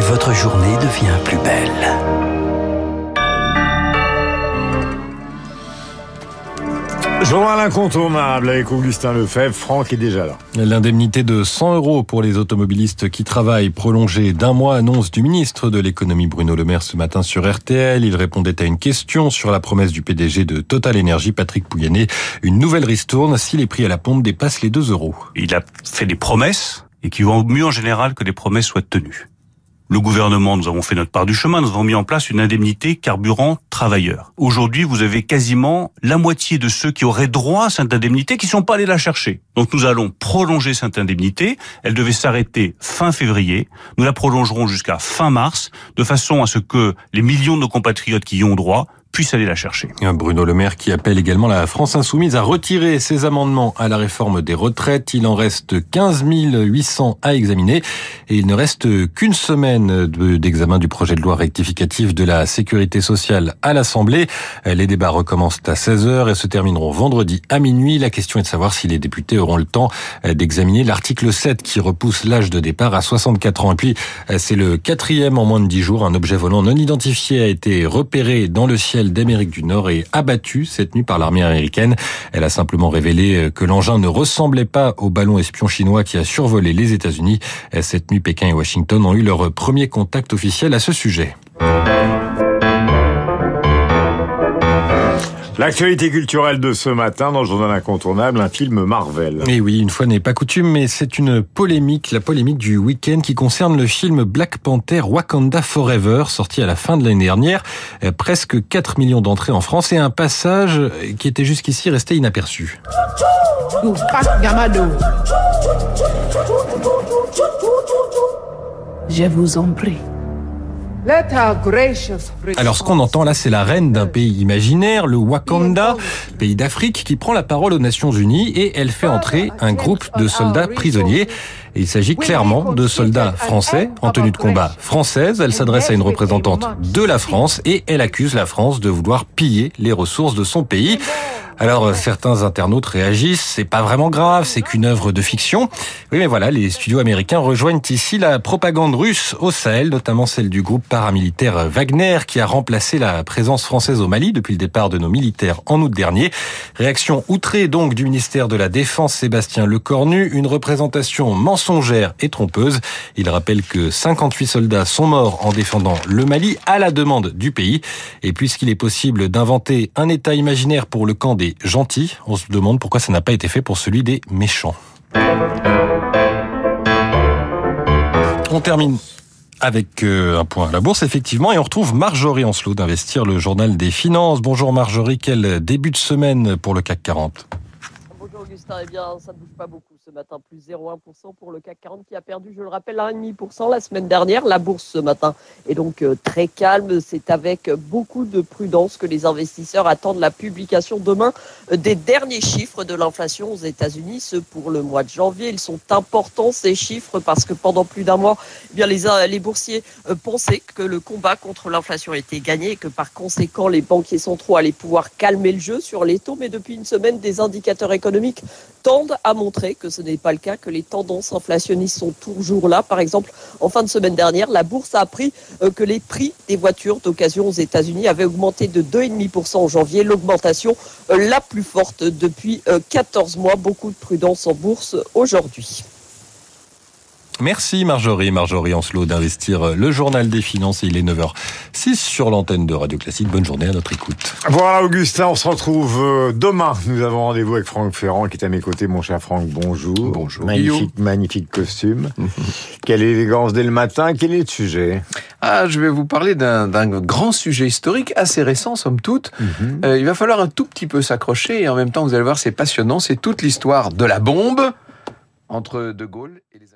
et votre journée devient plus belle. Journal incontournable avec Augustin Lefebvre. Franck est déjà là. L'indemnité de 100 euros pour les automobilistes qui travaillent, prolongée d'un mois, annonce du ministre de l'économie Bruno Le Maire ce matin sur RTL. Il répondait à une question sur la promesse du PDG de Total Energy, Patrick Pouyanné. Une nouvelle ristourne si les prix à la pompe dépassent les 2 euros. Il a fait des promesses et qui vont mieux en général que les promesses soient tenues le gouvernement, nous avons fait notre part du chemin, nous avons mis en place une indemnité carburant travailleur. Aujourd'hui, vous avez quasiment la moitié de ceux qui auraient droit à cette indemnité qui ne sont pas allés la chercher. Donc nous allons prolonger cette indemnité. Elle devait s'arrêter fin février. Nous la prolongerons jusqu'à fin mars, de façon à ce que les millions de nos compatriotes qui y ont droit puisse aller la chercher. Bruno Le Maire qui appelle également la France Insoumise à retirer ses amendements à la réforme des retraites. Il en reste 15 800 à examiner et il ne reste qu'une semaine d'examen du projet de loi rectificatif de la sécurité sociale à l'Assemblée. Les débats recommencent à 16h et se termineront vendredi à minuit. La question est de savoir si les députés auront le temps d'examiner l'article 7 qui repousse l'âge de départ à 64 ans. Et puis, c'est le quatrième en moins de 10 jours. Un objet volant non identifié a été repéré dans le ciel d'Amérique du Nord est abattue cette nuit par l'armée américaine. Elle a simplement révélé que l'engin ne ressemblait pas au ballon espion chinois qui a survolé les États-Unis. Cette nuit, Pékin et Washington ont eu leur premier contact officiel à ce sujet. L'actualité culturelle de ce matin dans le journal incontournable, un film Marvel. Et oui, une fois n'est pas coutume, mais c'est une polémique, la polémique du week-end qui concerne le film Black Panther Wakanda Forever, sorti à la fin de l'année dernière. Euh, presque 4 millions d'entrées en France et un passage qui était jusqu'ici resté inaperçu. Je vous en prie. Alors ce qu'on entend là, c'est la reine d'un pays imaginaire, le Wakanda, pays d'Afrique, qui prend la parole aux Nations Unies et elle fait entrer un groupe de soldats prisonniers. il s'agit clairement de soldats français en tenue de combat française. Elle s'adresse à une représentante de la France et elle accuse la France de vouloir piller les ressources de son pays. Alors certains internautes réagissent, c'est pas vraiment grave, c'est qu'une œuvre de fiction. Oui mais voilà, les studios américains rejoignent ici la propagande russe au Sahel, notamment celle du groupe paramilitaire Wagner qui a remplacé la présence française au Mali depuis le départ de nos militaires en août dernier. Réaction outrée donc du ministère de la Défense Sébastien Lecornu, une représentation mensongère et trompeuse. Il rappelle que 58 soldats sont morts en défendant le Mali à la demande du pays. Et puisqu'il est possible d'inventer un État imaginaire pour le camp des gentils, on se demande pourquoi ça n'a pas été fait pour celui des méchants. On termine avec euh, un point à la bourse, effectivement, et on retrouve Marjorie Ancelot d'Investir, le journal des finances. Bonjour Marjorie, quel début de semaine pour le CAC 40 Bonjour Augustin, eh bien ça ne bouge pas beaucoup ce matin, plus 0,1% pour le CAC 40 qui a perdu, je le rappelle, 1,5% la semaine dernière. La bourse ce matin est donc euh, très calme. C'est avec beaucoup de prudence que les investisseurs attendent la publication demain euh, des derniers chiffres de l'inflation aux États-Unis, ceux pour le mois de janvier. Ils sont importants ces chiffres parce que pendant plus d'un mois, eh bien les, les boursiers euh, pensaient que le combat contre l'inflation était gagné et que par conséquent les banquiers centraux allaient pouvoir calmer le jeu sur les taux. Mais depuis une semaine, des indicateurs économiques tendent à montrer que ce n'est pas le cas, que les tendances inflationnistes sont toujours là. Par exemple, en fin de semaine dernière, la bourse a appris euh, que les prix des voitures d'occasion aux États-Unis avaient augmenté de 2,5% en janvier, l'augmentation euh, la plus forte depuis 14 euh, mois. Beaucoup de prudence en bourse aujourd'hui. Merci Marjorie, Marjorie Ancelot d'investir le journal des finances. Il est 9h06 sur l'antenne de Radio Classique. Bonne journée à notre écoute. Voilà Augustin, on se retrouve euh, demain. Nous avons rendez-vous avec Franck Ferrand qui est à mes côtés. Mon cher Franck, bonjour. Bonjour. Magnifique, magnifique costume. Quelle élégance dès le matin. Quel est le sujet? Ah, je vais vous parler d'un grand sujet historique assez récent, somme toute. Mhm. euh, il va falloir un tout petit peu s'accrocher et en même temps, vous allez voir, c'est passionnant. C'est toute l'histoire de la bombe entre De Gaulle et les